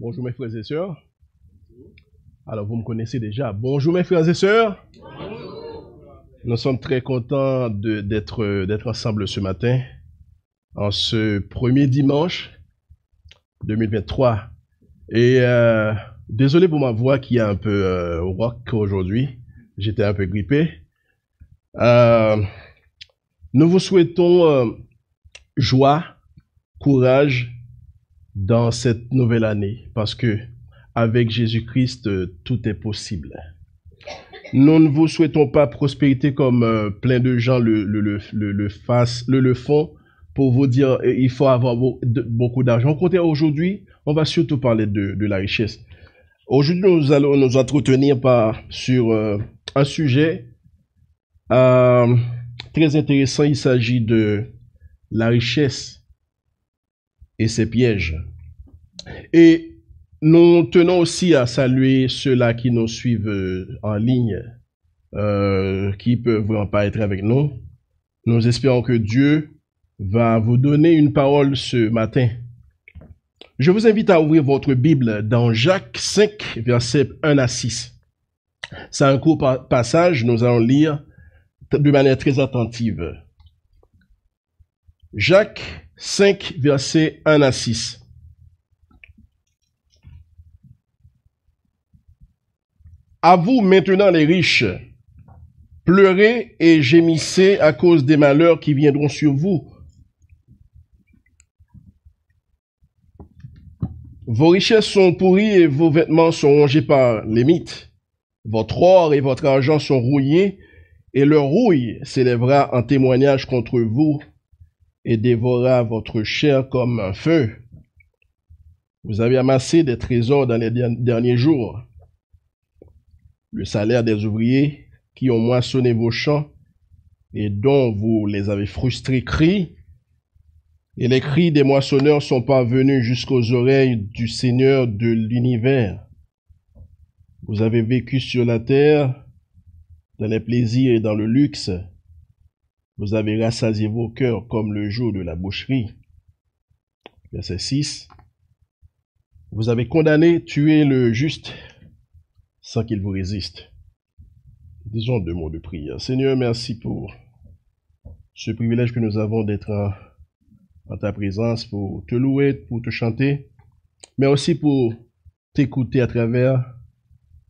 Bonjour mes frères et sœurs. Alors vous me connaissez déjà. Bonjour mes frères et sœurs. Nous sommes très contents d'être ensemble ce matin, en ce premier dimanche 2023. Et euh, désolé pour ma voix qui est un peu euh, rock aujourd'hui. J'étais un peu grippé. Euh, nous vous souhaitons euh, joie, courage dans cette nouvelle année parce que avec Jésus-Christ, euh, tout est possible. Nous ne vous souhaitons pas prospérité comme euh, plein de gens le, le, le, le, le, font pour vous dire euh, il faut avoir beaucoup d'argent. Aujourd'hui, on va surtout parler de, de la richesse. Aujourd'hui, nous allons nous entretenir par, sur euh, un sujet très intéressant. Il s'agit de la richesse et ses pièges. Et nous tenons aussi à saluer ceux-là qui nous suivent en ligne, euh, qui peuvent être avec nous. Nous espérons que Dieu va vous donner une parole ce matin. Je vous invite à ouvrir votre Bible dans Jacques 5, versets 1 à 6. C'est un court passage, nous allons lire de manière très attentive. Jacques 5, versets 1 à 6. À vous maintenant les riches, pleurez et gémissez à cause des malheurs qui viendront sur vous. Vos richesses sont pourries et vos vêtements sont rongés par les mythes. Votre or et votre argent sont rouillés et leur rouille s'élèvera en témoignage contre vous et dévorera votre chair comme un feu. Vous avez amassé des trésors dans les derniers jours. Le salaire des ouvriers qui ont moissonné vos champs et dont vous les avez frustrés crient, et les cris des moissonneurs sont parvenus jusqu'aux oreilles du Seigneur de l'univers. Vous avez vécu sur la terre dans les plaisirs et dans le luxe. Vous avez rassasié vos cœurs comme le jour de la boucherie. Verset 6. Vous avez condamné, tué le juste sans qu'il vous résiste. Disons deux mots de prière. Seigneur, merci pour ce privilège que nous avons d'être en, ta présence, pour te louer, pour te chanter, mais aussi pour t'écouter à travers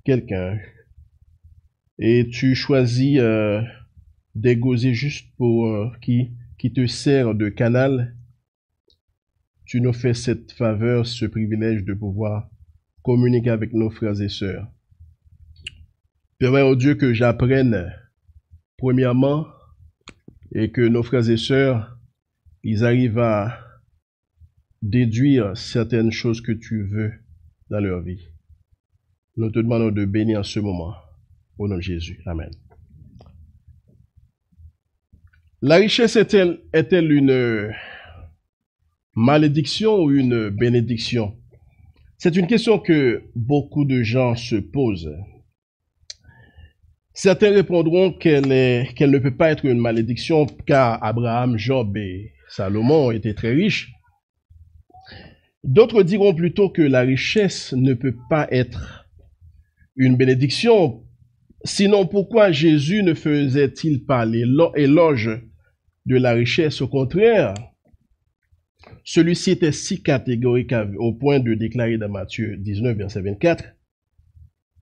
quelqu'un. Et tu choisis euh, des juste pour euh, qui, qui te sert de canal. Tu nous fais cette faveur, ce privilège de pouvoir communiquer avec nos frères et sœurs. Permets au Dieu que j'apprenne, premièrement, et que nos frères et sœurs, ils arrivent à déduire certaines choses que tu veux dans leur vie. Nous te demandons de bénir ce moment. Au nom de Jésus. Amen. La richesse est-elle est une malédiction ou une bénédiction? C'est une question que beaucoup de gens se posent. Certains répondront qu'elle ne peut pas être une malédiction car Abraham, Job et Salomon étaient très riches. D'autres diront plutôt que la richesse ne peut pas être une bénédiction. Sinon, pourquoi Jésus ne faisait-il pas l'éloge de la richesse Au contraire, celui-ci était si catégorique au point de déclarer dans Matthieu 19, verset 24,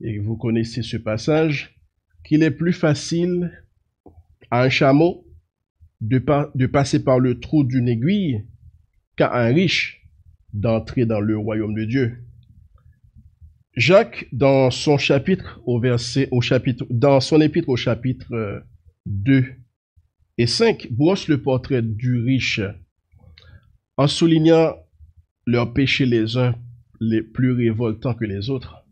et vous connaissez ce passage, qu'il est plus facile à un chameau de, passer par le trou d'une aiguille qu'à un riche d'entrer dans le royaume de Dieu. Jacques, dans son chapitre au verset, au chapitre, dans son épître au chapitre 2 et 5, brosse le portrait du riche en soulignant leurs péchés les uns les plus révoltants que les autres.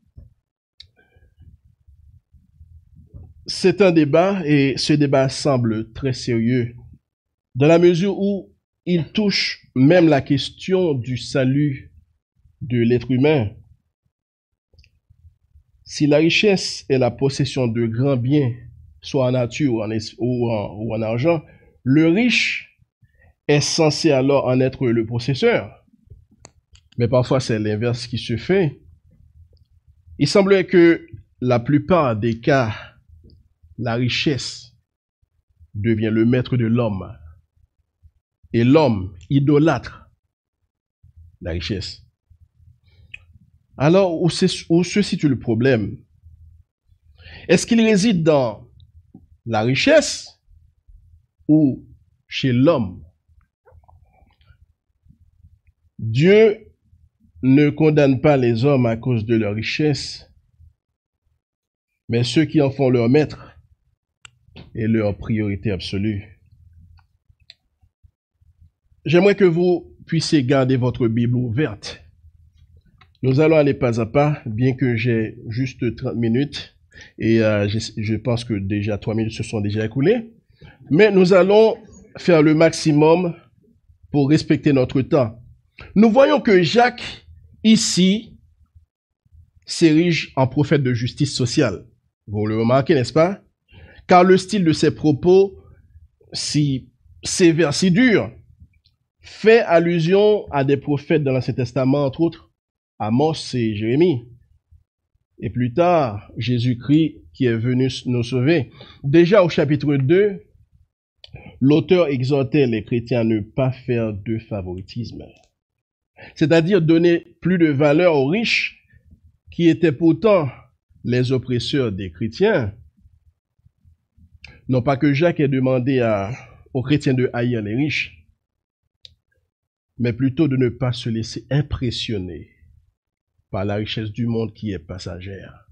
C'est un débat et ce débat semble très sérieux dans la mesure où il touche même la question du salut de l'être humain. Si la richesse est la possession de grands biens, soit en nature ou en, argent, le riche est censé alors en être le possesseur. Mais parfois, c'est l'inverse qui se fait. Il semblerait que la plupart des cas, la richesse devient le maître de l'homme. Et l'homme idolâtre la richesse. Alors, où se situe le problème? Est-ce qu'il réside dans la richesse ou chez l'homme Dieu ne condamne pas les hommes à cause de leur richesse, mais ceux qui en font leur maître et leur priorité absolue. J'aimerais que vous puissiez garder votre Bible ouverte. Nous allons aller pas à pas, bien que j'ai juste 30 minutes et euh, je, pense que déjà 3 minutes se sont déjà écoulées. Mais nous allons faire le maximum pour respecter notre temps. Nous voyons que Jacques ici s'érige en prophète de justice sociale. Vous le remarquez, n'est-ce pas? Car le style de ses propos, si sévère, si dur, fait allusion à des prophètes dans l'Ancien Testament, entre autres Amos et Jérémie. Et plus tard, Jésus-Christ qui est venu nous sauver. Déjà au chapitre 2, l'auteur exhortait les chrétiens à ne pas faire de favoritisme c'est-à-dire donner plus de valeur aux riches qui étaient pourtant les oppresseurs des chrétiens. Non pas que Jacques ait demandé aux chrétiens de haïr les riches, mais plutôt de ne pas se laisser impressionner par la richesse du monde qui est passagère.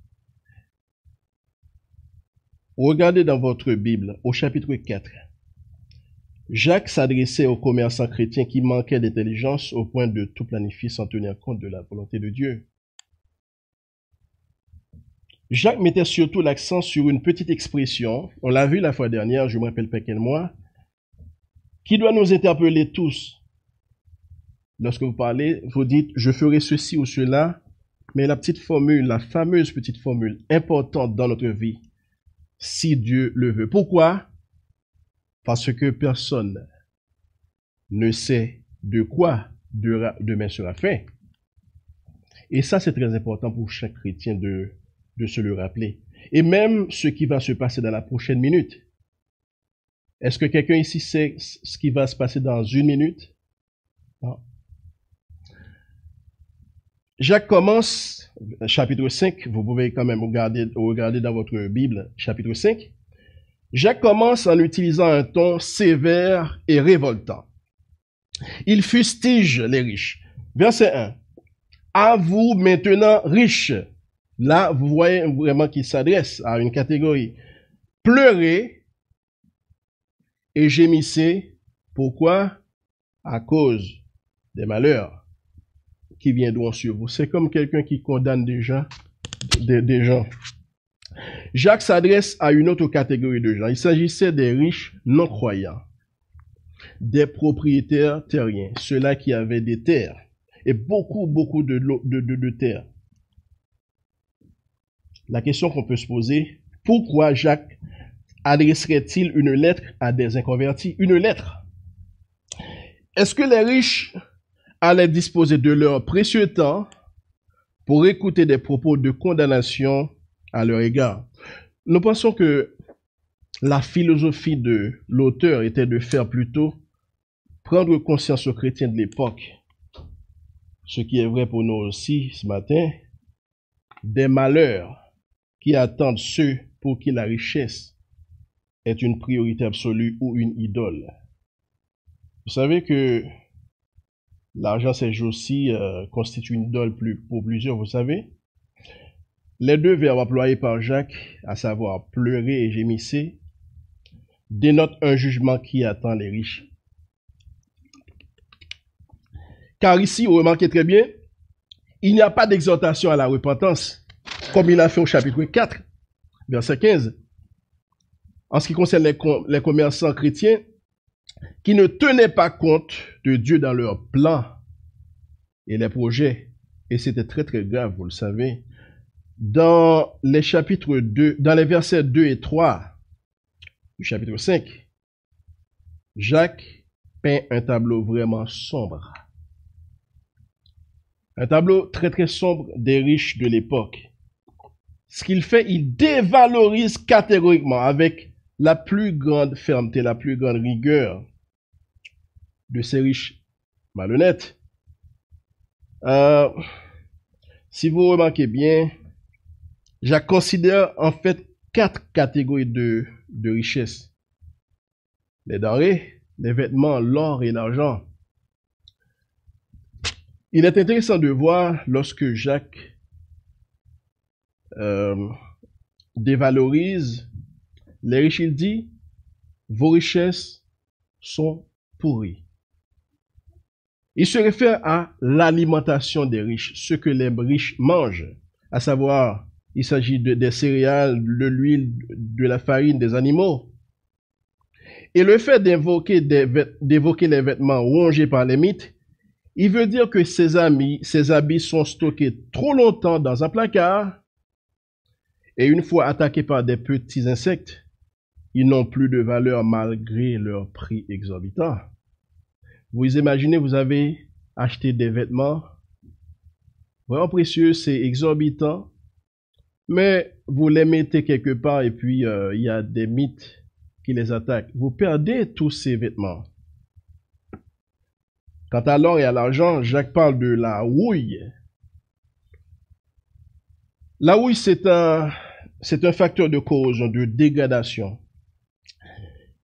Regardez dans votre Bible au chapitre 4. Jacques s'adressait aux commerçants chrétiens qui manquaient d'intelligence au point de tout planifier sans tenir compte de la volonté de Dieu. Jacques mettait surtout l'accent sur une petite expression, on l'a vu la fois dernière, je me rappelle pas quel mois, qui doit nous interpeller tous. Lorsque vous parlez, vous dites, je ferai ceci ou cela, mais la petite formule, la fameuse petite formule importante dans notre vie, si Dieu le veut. Pourquoi? Parce que personne ne sait de quoi demain sera fait. Et ça, c'est très important pour chaque chrétien de, se le rappeler. Et même ce qui va se passer dans la prochaine minute. Est-ce que quelqu'un ici sait ce qui va se passer dans une minute? Jacques commence, chapitre 5, vous pouvez quand même regarder, regarder dans votre Bible, chapitre 5. Jacques commence en utilisant un ton sévère et révoltant. Il fustige les riches. Verset 1. À vous maintenant riches. Là, vous voyez vraiment qu'il s'adresse à une catégorie. Pleurez et gémissez. Pourquoi? À cause des malheurs qui viendront sur vous. C'est comme quelqu'un qui condamne des gens. des gens. Jacques s'adresse à une autre catégorie de gens. Il s'agissait des riches non croyants, des propriétaires terriens, ceux-là qui avaient des terres et beaucoup, beaucoup de, de, terres. La question qu'on peut se poser, pourquoi Jacques adresserait-il une lettre à des inconvertis? Une lettre. Est-ce que les riches allaient disposer de leur précieux temps pour écouter des propos de condamnation à leur égard. Nous pensons que la philosophie de l'auteur était de faire plutôt prendre conscience aux chrétiens de l'époque, ce qui est vrai pour nous aussi ce matin, des malheurs qui attendent ceux pour qui la richesse est une priorité absolue ou une idole. Vous savez que l'argent ces jours-ci euh, constitue une idole pour plusieurs, vous savez. Les deux verbes employés par Jacques, à savoir pleurer et gémisser, dénotent un jugement qui attend les riches. Car ici, vous remarquez très bien, il n'y a pas d'exhortation à la repentance, comme il a fait au chapitre 4, verset 15. En ce qui concerne les commerçants chrétiens, qui ne tenaient pas compte de Dieu dans leurs plans et les projets. Et c'était très très grave, vous le savez dans les chapitres 2, dans les versets 2 et 3 du chapitre 5, Jacques peint un tableau vraiment sombre. Un tableau très très sombre des riches de l'époque. Ce qu'il fait, il dévalorise catégoriquement avec la plus grande fermeté, la plus grande rigueur de ces riches malhonnêtes. Euh, si vous remarquez bien, je considère en fait quatre catégories de, de richesses. Les denrées, les vêtements, l'or et l'argent. Il est intéressant de voir lorsque Jacques euh, dévalorise les riches, il dit, vos richesses sont pourries. Il se réfère à l'alimentation des riches, ce que les riches mangent, à savoir, il s'agit de, des céréales, de l'huile, de la farine, des animaux. Et le fait d'évoquer, d'évoquer les vêtements rongés par les mythes, il veut dire que ses amis, ses habits sont stockés trop longtemps dans un placard, et une fois attaqués par des petits insectes, ils n'ont plus de valeur malgré leur prix exorbitant. Vous imaginez, vous avez acheté des vêtements vraiment précieux, c'est exorbitant, mais vous les mettez quelque part et puis euh, il y a des mythes qui les attaquent. Vous perdez tous ces vêtements. Quant à l'or et à l'argent, Jacques parle de la houille. La houille, c'est un, c'est un facteur de cause, de dégradation.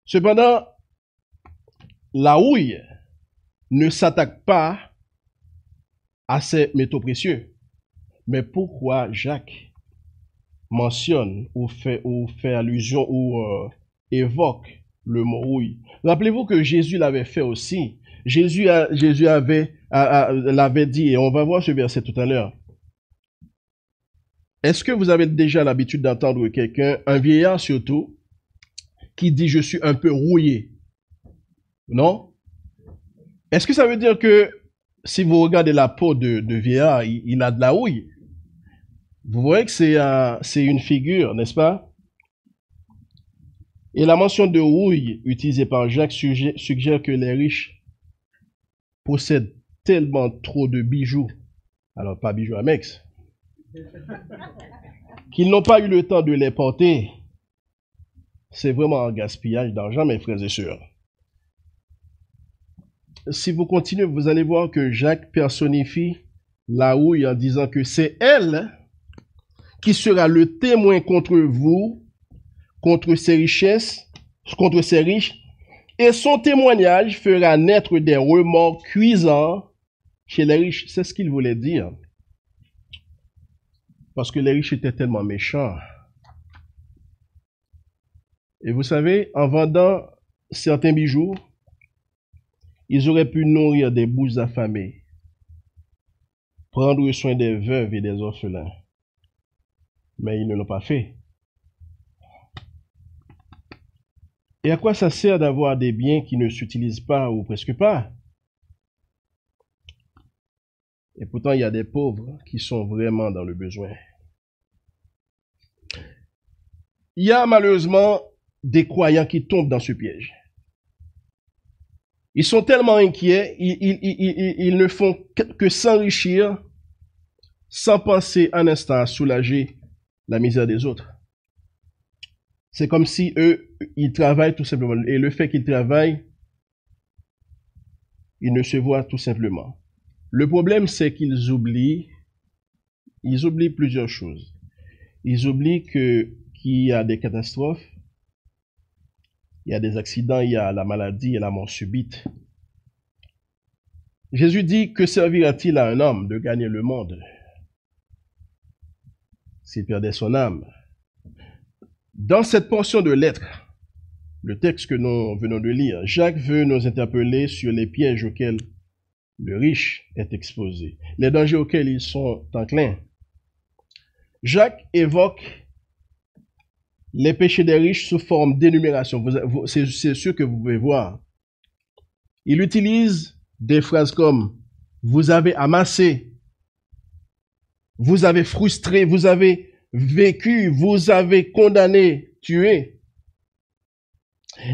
Cependant, la houille ne s'attaque pas à ces métaux précieux. Mais pourquoi Jacques mentionne ou fait, ou fait allusion ou euh, évoque le mot houille Rappelez-vous que Jésus l'avait fait aussi. Jésus, Jésus avait, l'avait dit, et on va voir ce verset tout à l'heure. Est-ce que vous avez déjà l'habitude d'entendre quelqu'un, un vieillard surtout, qui dit je suis un peu rouillé Non? Est-ce que ça veut dire que si vous regardez la peau de, de vieillard, il, a de la houille? Vous voyez que c'est c'est une figure, n'est-ce pas? Et la mention de houille utilisée par Jacques suggère, que les riches possèdent tellement trop de bijoux, alors pas bijoux à Mex, qu'ils n'ont pas eu le temps de les porter. C'est vraiment un gaspillage d'argent, mes frères et sœurs si vous continuez, vous allez voir que Jacques personnifie la houille en disant que c'est elle qui sera le témoin contre vous, contre ses richesses, contre ses riches, et son témoignage fera naître des remords cuisants chez les riches. C'est ce qu'il voulait dire. Parce que les riches étaient tellement méchants. Et vous savez, en vendant certains bijoux, ils auraient pu nourrir des bouches affamées, prendre soin des veuves et des orphelins. Mais ils ne l'ont pas fait. Et à quoi ça sert d'avoir des biens qui ne s'utilisent pas ou presque pas? Et pourtant, il y a des pauvres qui sont vraiment dans le besoin. Il y a malheureusement des croyants qui tombent dans ce piège. Ils sont tellement inquiets, ils, ne font que s'enrichir sans penser un instant à soulager la misère des autres. C'est comme si eux, ils travaillent tout simplement. Et le fait qu'ils travaillent, ils ne se voient tout simplement. Le problème, c'est qu'ils oublient, ils oublient plusieurs choses. Ils oublient qu'il y a des catastrophes, il y a des accidents, il y a la maladie et la mort subite. Jésus dit, que servira-t-il à un homme de gagner le monde s'il perdait son âme? Dans cette portion de lettre, le texte que nous venons de lire, Jacques veut nous interpeller sur les pièges auxquels le riche est exposé, les dangers auxquels ils sont enclins. Jacques évoque les péchés des riches sous forme d'énumération. C'est ce que vous pouvez voir. Il utilise des phrases comme vous avez amassé, vous avez frustré, vous avez vécu, vous avez condamné, tué.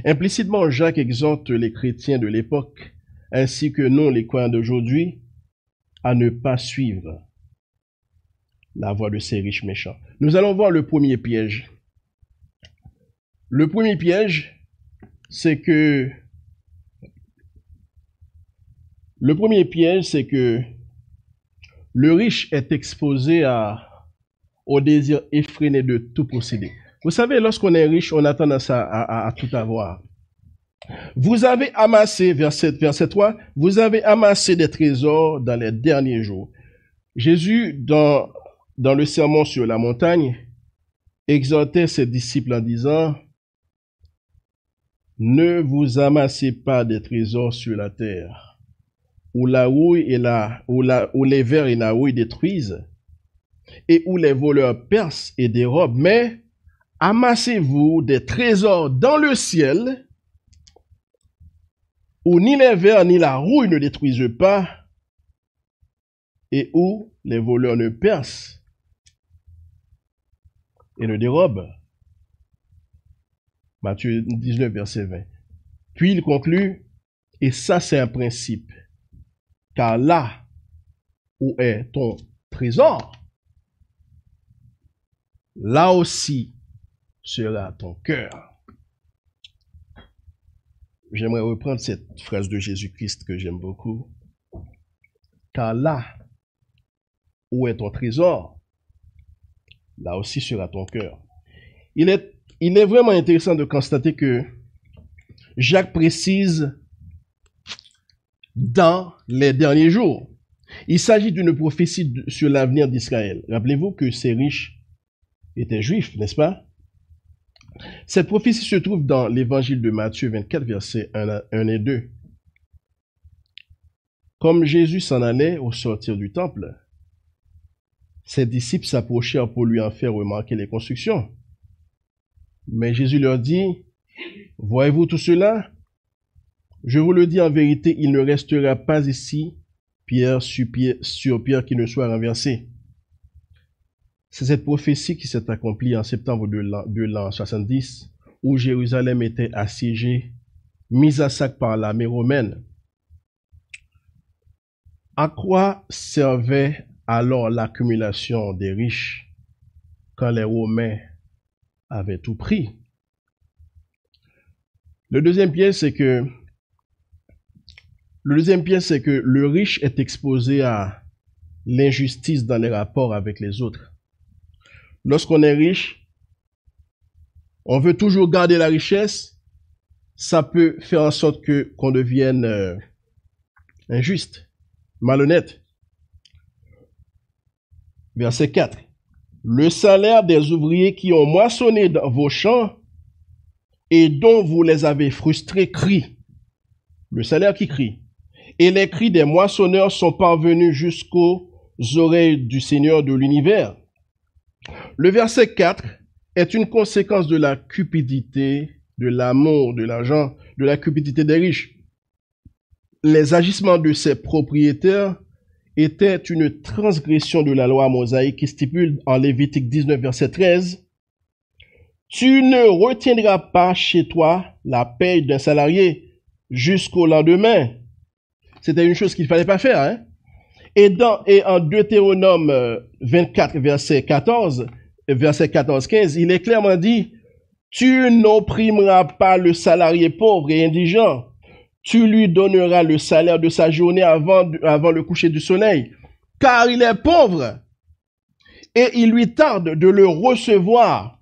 Implicitement, Jacques exhorte les chrétiens de l'époque, ainsi que nous, les croyants d'aujourd'hui, à ne pas suivre la voie de ces riches méchants. Nous allons voir le premier piège. Le premier piège, c'est que le premier piège, c'est que le riche est exposé à, au désir effréné de tout posséder. Vous savez, lorsqu'on est riche, on a tendance à, tout avoir. Vous avez amassé, verset, verset 3, vous avez amassé des trésors dans les derniers jours. Jésus, dans, dans le sermon sur la montagne, exhortait ses disciples en disant, ne vous amassez pas des trésors sur la terre, où les vers et la houille détruisent, et où les voleurs percent et dérobent, mais amassez-vous des trésors dans le ciel, où ni les vers ni la rouille ne détruisent pas, et où les voleurs ne percent et ne dérobent. Matthieu 19, verset 20. Puis il conclut, et ça c'est un principe, car là où est ton trésor, là aussi sera ton cœur. J'aimerais reprendre cette phrase de Jésus-Christ que j'aime beaucoup. Car là où est ton trésor, là aussi sera ton cœur. Il est, il est vraiment intéressant de constater que Jacques précise dans les derniers jours. Il s'agit d'une prophétie sur l'avenir d'Israël. Rappelez-vous que ces riches était juif, n'est-ce pas? Cette prophétie se trouve dans l'évangile de Matthieu 24, versets 1, et 2. Comme Jésus s'en allait au sortir du temple, ses disciples s'approchèrent pour lui en faire remarquer les constructions. Mais Jésus leur dit, Voyez-vous tout cela? Je vous le dis en vérité, il ne restera pas ici pierre sur pierre, sur pierre qui ne soit renversée. C'est cette prophétie qui s'est accomplie en septembre de l'an 70, où Jérusalem était assiégée, mise à sac par l'armée romaine. À quoi servait alors l'accumulation des riches quand les Romains avaient tout pris Le deuxième piège, c'est que le deuxième c'est que le riche est exposé à l'injustice dans les rapports avec les autres. Lorsqu'on est riche, on veut toujours garder la richesse. Ça peut faire en sorte que qu'on devienne euh, injuste, malhonnête. Verset 4. Le salaire des ouvriers qui ont moissonné dans vos champs et dont vous les avez frustrés crie. Le salaire qui crie. Et les cris des moissonneurs sont parvenus jusqu'aux oreilles du Seigneur de l'univers. Le verset 4 est une conséquence de la cupidité, de l'amour, de l'argent, de la cupidité des riches. Les agissements de ces propriétaires étaient une transgression de la loi mosaïque qui stipule en Lévitique 19, verset 13, Tu ne retiendras pas chez toi la paye d'un salarié jusqu'au lendemain. C'était une chose qu'il ne fallait pas faire. Hein? Et, dans, et en Deutéronome 24, euh, verset 14, verset 14-15, il est clairement dit, tu n'opprimeras pas le salarié pauvre et indigent. Tu lui donneras le salaire de sa journée avant, avant le coucher du soleil, car il est pauvre et il lui tarde de le recevoir.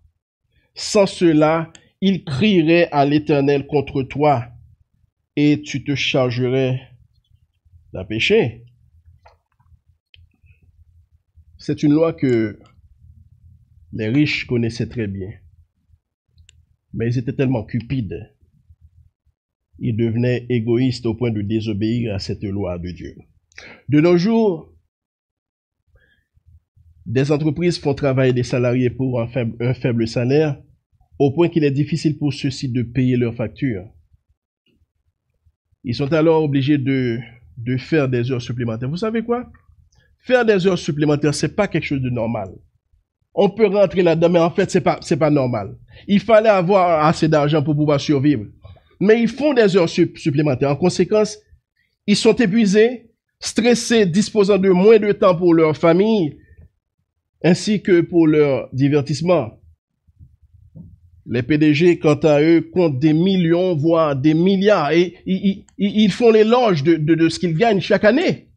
Sans cela, il crierait à l'Éternel contre toi et tu te chargerais d'un péché. C'est une loi que les riches connaissaient très bien. Mais ils étaient tellement cupides. Ils devenaient égoïstes au point de désobéir à cette loi de Dieu. De nos jours, des entreprises font travailler des salariés pour un faible, salaire au point qu'il est difficile pour ceux-ci de payer leurs factures. Ils sont alors obligés de, de faire des heures supplémentaires. Vous savez quoi? Faire des heures supplémentaires, c'est pas quelque chose de normal. On peut rentrer là-dedans, mais en fait, c'est pas, c'est pas normal. Il fallait avoir assez d'argent pour pouvoir survivre. Mais ils font des heures supplémentaires. En conséquence, ils sont épuisés. stressés, disposant de moins de temps pour leur famille, ainsi que pour leur divertissement. Les PDG, quant à eux, comptent des millions, voire des milliards, et ils, font l'éloge de, ce qu'ils gagnent chaque année.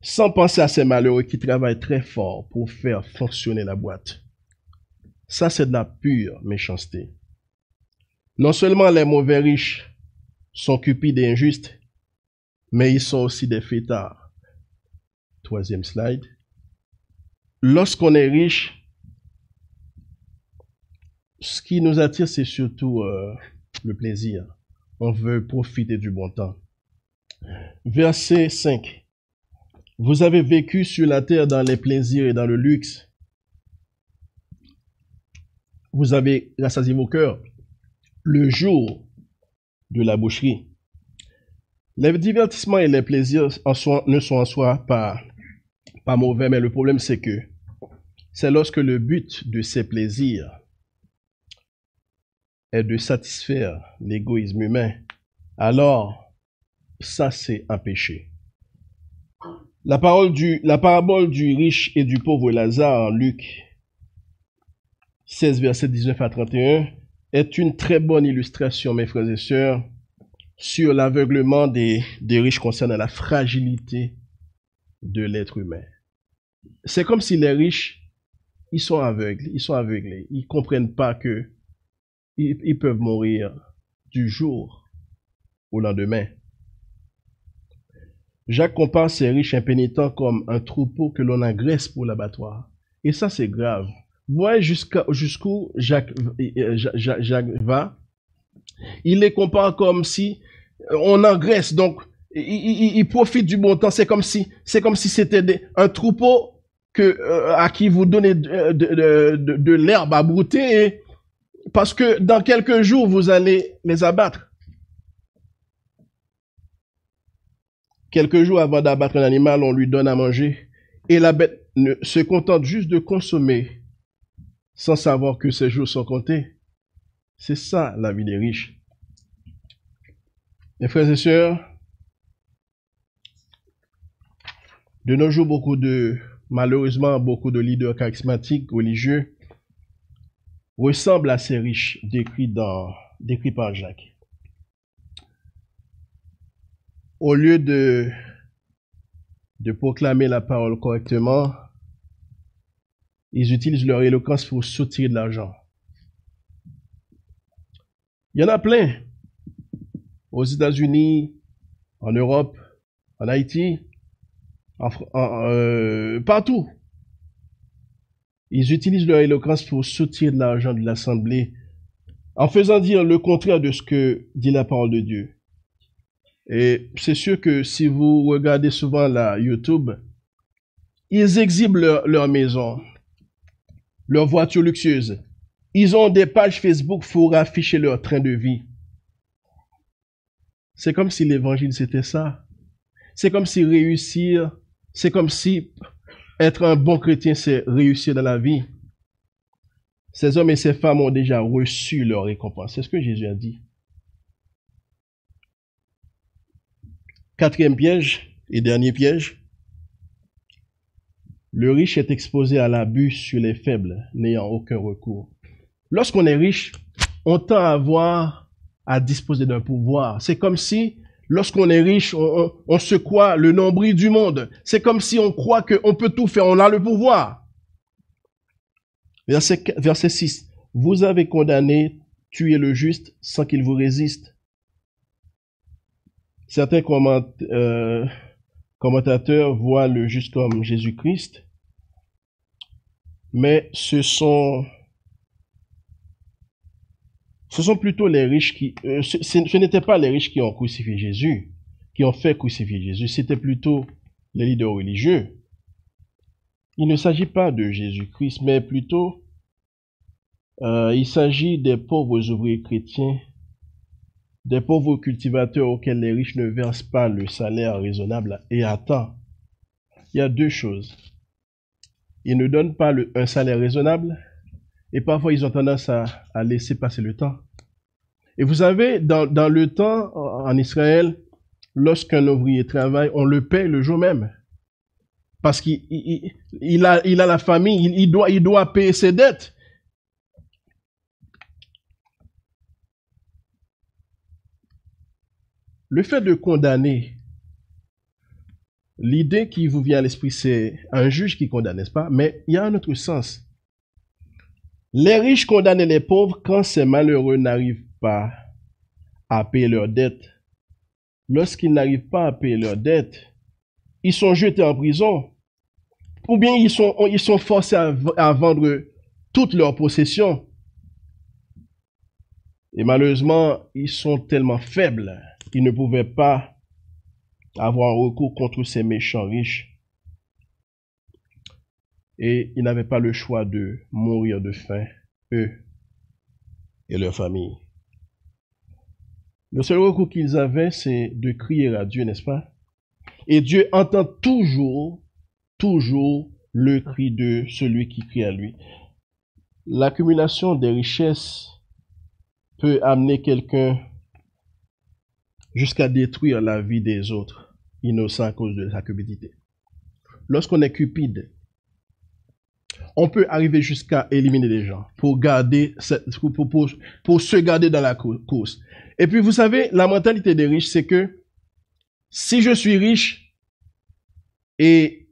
Sans penser à ces malheureux qui travaillent très fort pour faire fonctionner la boîte. Ça, c'est de la pure méchanceté. Non seulement les mauvais riches sont cupides et injustes, mais ils sont aussi des fêtards. Troisième slide. Lorsqu'on est riche, ce qui nous attire, c'est surtout euh, le plaisir. On veut profiter du bon temps. Verset 5. Vous avez vécu sur la terre dans les plaisirs et dans le luxe. Vous avez rassasié vos cœurs le jour de la boucherie. Les divertissements et les plaisirs ne sont en soi pas, mauvais, mais le problème c'est que c'est lorsque le but de ces plaisirs est de satisfaire l'égoïsme humain, alors ça c'est un péché. La, la parabole du riche et du pauvre Lazare Luc 16, verset 19 à 31 est une très bonne illustration, mes frères et sœurs, sur l'aveuglement des, riches concernant la fragilité de l'être humain. C'est comme si les riches, ils sont aveugles, ils sont aveuglés, ils comprennent pas que ils, peuvent mourir du jour au lendemain. Jacques compare ces riches impénitents comme un troupeau que l'on agresse pour l'abattoir. Et ça, c'est grave. Voyez jusqu'où Jacques, euh, Jacques, va. Il les compare comme si on engraisse. Donc, il, profite du bon temps. C'est comme si, si c'était un troupeau que, euh, à qui vous donnez de, de, de l'herbe à brouter parce que dans quelques jours, vous allez les abattre. Quelques jours avant d'abattre un animal, on lui donne à manger. Et la bête se contente juste de consommer sans savoir que ses jours sont comptés. C'est ça la vie des riches. Mes frères et sœurs, de nos jours, beaucoup de, malheureusement, beaucoup de leaders charismatiques, religieux, ressemble à ces riches décrits, décrits par Jacques. Au lieu de, de proclamer la parole correctement, ils utilisent leur éloquence pour soutirer de l'argent. Il y en a plein. Aux États-Unis, en Europe, en Haïti, en, euh, partout. Ils utilisent leur éloquence pour soutenir de l'argent de l'Assemblée en faisant dire le contraire de ce que dit la parole de Dieu. Et c'est sûr que si vous regardez souvent la YouTube, ils exhibent leur maison, leur voiture luxueuse. Ils ont des pages Facebook pour afficher leur train de vie. C'est comme si l'évangile c'était ça. C'est comme si réussir, c'est comme si être un bon chrétien, c'est réussir dans la vie. Ces hommes et ces femmes ont déjà reçu leur récompense. C'est ce que Jésus a dit. Quatrième piège et dernier piège. Le riche est exposé à l'abus sur les faibles, n'ayant aucun recours. Lorsqu'on est riche, on tend à avoir à disposer d'un pouvoir. C'est comme si Lorsqu'on est riche, on, se croit le nombril du monde. C'est comme si on croit qu'on peut tout faire, on a le pouvoir. Verset, verset 6. Vous avez condamné, tué le juste sans qu'il vous résiste. Certains euh, commentateurs voient le juste comme Jésus-Christ, mais ce sont ce sont plutôt les riches qui... Euh, ce, ce n'étaient pas les riches qui ont crucifié Jésus, qui ont fait crucifier Jésus, c'était plutôt les leaders religieux. Il ne s'agit pas de Jésus-Christ, mais plutôt euh, il s'agit des pauvres ouvriers chrétiens, des pauvres cultivateurs auxquels les riches ne versent pas le salaire raisonnable et temps. Il y a deux choses. Ils ne donnent pas un salaire raisonnable et parfois, ils ont tendance à, laisser passer le temps. Et vous savez, dans, le temps en Israël, lorsqu'un ouvrier travaille, on le paie le jour même. Parce qu'il il, il a, la famille, il, il, doit, il doit payer ses dettes. Le fait de condamner, l'idée qui vous vient à l'esprit, c'est un juge qui condamne, n'est-ce pas? Mais il y a un autre sens. Les riches condamnent les pauvres quand ces malheureux n'arrivent pas à payer leurs dettes. Lorsqu'ils n'arrivent pas à payer leurs dettes, ils sont jetés en prison. Ou bien ils sont, forcés à vendre toutes leurs possessions. Et malheureusement, ils sont tellement faibles qu'ils ne pouvaient pas avoir recours contre ces méchants riches. Et ils n'avaient pas le choix de mourir de faim, eux et leur famille. Le seul recours qu'ils avaient, c'est de crier à Dieu, n'est-ce pas? Et Dieu entend toujours, toujours le cri de celui qui crie à lui. L'accumulation des richesses peut amener quelqu'un jusqu'à détruire la vie des autres innocents à cause de sa cupidité. Lorsqu'on est cupide, on peut arriver jusqu'à éliminer les gens pour garder pour, se garder dans la course. Et puis vous savez, la mentalité des riches, c'est que si je suis riche et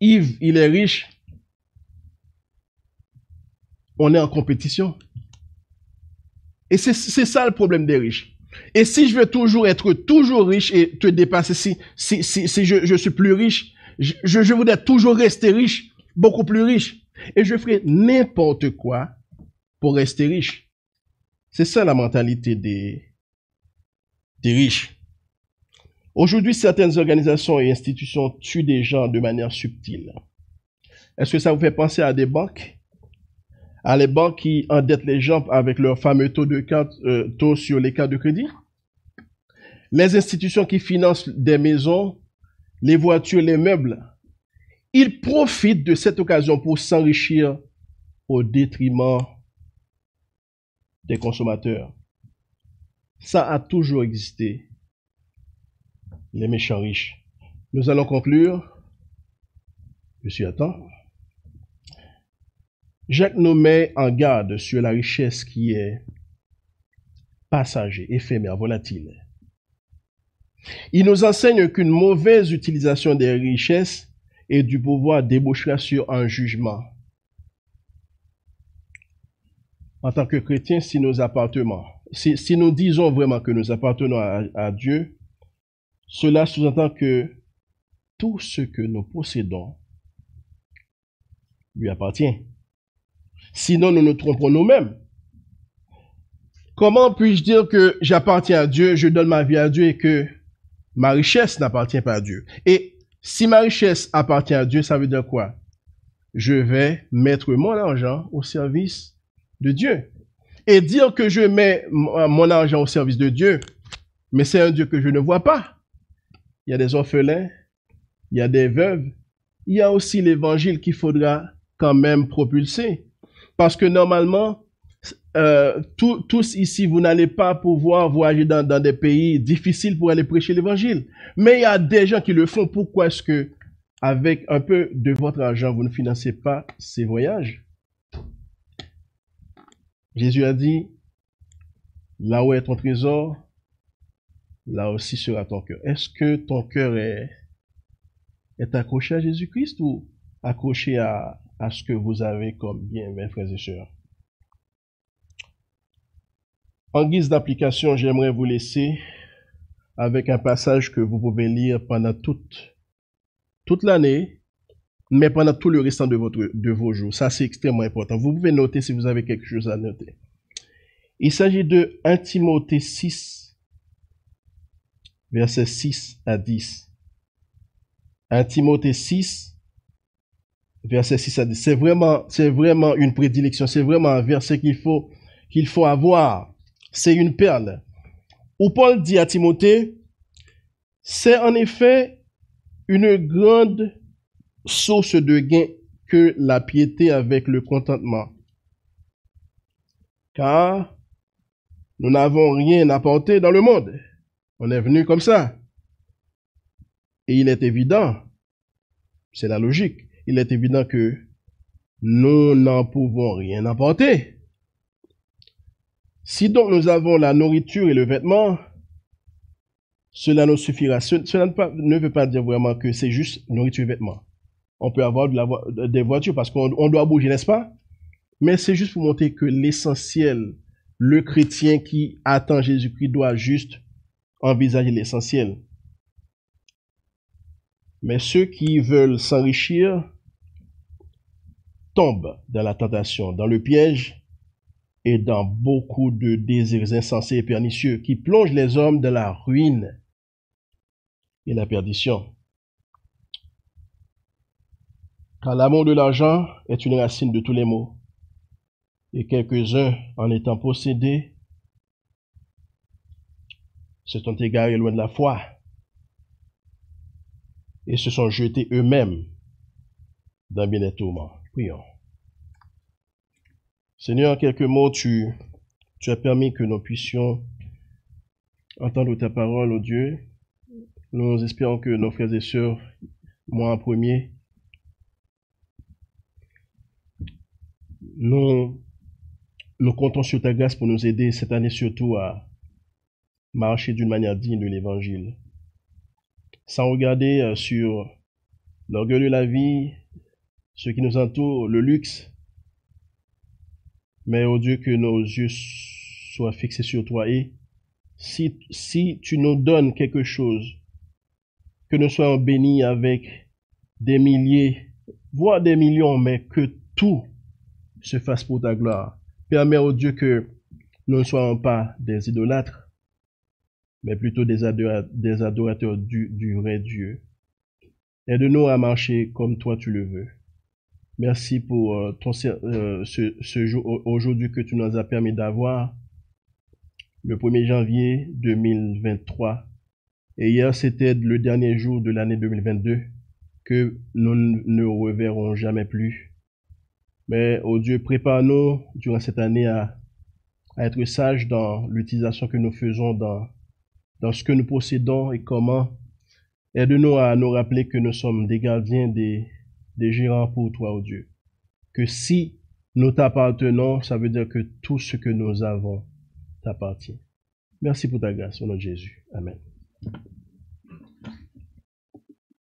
Yves, il est riche, on est en compétition. Et c'est ça le problème des riches. Et si je veux toujours être toujours riche et te dépasser, si, si, si, si je, je, suis plus riche, je, je voudrais toujours rester riche, beaucoup plus riche. Et je ferai n'importe quoi pour rester riche. C'est ça la mentalité des, des riches. Aujourd'hui, certaines organisations et institutions tuent des gens de manière subtile. Est-ce que ça vous fait penser à des banques? À les banques qui endettent les gens avec leur fameux euh, taux sur les cartes de crédit, les institutions qui financent des maisons, les voitures, les meubles, ils profitent de cette occasion pour s'enrichir au détriment des consommateurs. Ça a toujours existé, les méchants riches. Nous allons conclure. Je suis à temps. Jacques nous met en garde sur la richesse qui est passager, éphémère, volatile. Il nous enseigne qu'une mauvaise utilisation des richesses et du pouvoir débouchera sur un jugement. En tant que chrétiens, si nous disons vraiment que nous appartenons à Dieu, cela sous-entend que tout ce que nous possédons lui appartient. Sinon, nous nous trompons nous-mêmes. Comment puis-je dire que j'appartiens à Dieu, je donne ma vie à Dieu et que ma richesse n'appartient pas à Dieu? Et si ma richesse appartient à Dieu, ça veut dire quoi? Je vais mettre mon argent au service de Dieu. Et dire que je mets mon argent au service de Dieu, mais c'est un Dieu que je ne vois pas. Il y a des orphelins, il y a des veuves, il y a aussi l'évangile qu'il faudra quand même propulser. Parce que normalement, euh, tous ici, vous n'allez pas pouvoir voyager dans, dans, des pays difficiles pour aller prêcher l'évangile. Mais il y a des gens qui le font. Pourquoi est-ce que, avec un peu de votre argent, vous ne financez pas ces voyages? Jésus a dit, là où est ton trésor, là aussi sera ton cœur. Est-ce que ton cœur est, est accroché à Jésus-Christ ou accroché à, à ce que vous avez comme bien, mes frères et sœurs. En guise d'application, j'aimerais vous laisser avec un passage que vous pouvez lire pendant toute, toute l'année, mais pendant tout le restant de, votre, de vos jours. Ça, c'est extrêmement important. Vous pouvez noter si vous avez quelque chose à noter. Il s'agit de 1 Timothée 6, versets 6 à 10. 1 Timothée 6, verset 6 à 10. C'est vraiment, c'est vraiment une prédilection. C'est vraiment un verset qu'il faut, qu'il faut avoir. C'est une perle. Où Paul dit à Timothée, c'est en effet une grande source de gain que la piété avec le contentement. Car Nous n'avons rien apporté dans le monde. On est venu comme ça. Et il est évident, c'est la logique, il est évident que nous n'en pouvons rien apporter. Si donc nous avons la nourriture et le vêtement, cela nous suffira. Cela ne veut pas dire vraiment que c'est juste nourriture et vêtement. On peut avoir des voitures parce qu'on doit bouger, n'est-ce pas? Mais c'est juste pour montrer que l'essentiel, le chrétien qui attend Jésus-Christ doit juste envisager l'essentiel. Mais ceux qui veulent s'enrichir tombent dans la tentation, dans le piège et dans beaucoup de désirs insensés et pernicieux qui plongent les hommes dans la ruine et la perdition. Car l'amour de l'argent est une racine de tous les maux. Et quelques-uns, en étant possédés, se sont égarés loin de la foi et se sont jetés eux-mêmes dans bien des tourments. Prions. Seigneur, quelques mots, tu, as permis que nous puissions entendre ta parole, oh Dieu. Nous espérons que nos frères et sœurs, moi en premier, nous, nous comptons sur ta grâce pour nous aider cette année surtout à marcher d'une manière digne de l'Évangile, sans regarder euh, sur l'orgueil de la vie, ce qui nous entoure, le luxe, mais, oh Dieu, que nos yeux soient fixés sur toi. Et si, si tu nous donnes quelque chose, que nous soyons bénis avec des milliers, voire des millions, mais que tout se fasse pour ta gloire. Permets, oh Dieu, que nous ne soyons pas des idolâtres, mais plutôt des, adorateurs du, du vrai Dieu. Aide-nous à marcher comme toi tu le veux. Merci pour euh, ton, euh, ce, jour aujourd'hui que tu nous as permis d'avoir, le 1er janvier 2023. Et hier, c'était le dernier jour de l'année 2022 que nous ne reverrons jamais plus. Mais, oh Dieu, prépare-nous durant cette année à, à être sages dans l'utilisation que nous faisons dans, dans ce que nous possédons et comment. Aide-nous à nous rappeler que nous sommes des gardiens des des gérants pour toi, oh Dieu. Que si nous t'appartenons, ça veut dire que tout ce que nous avons t'appartient. Merci pour ta grâce, au nom de Jésus. Amen.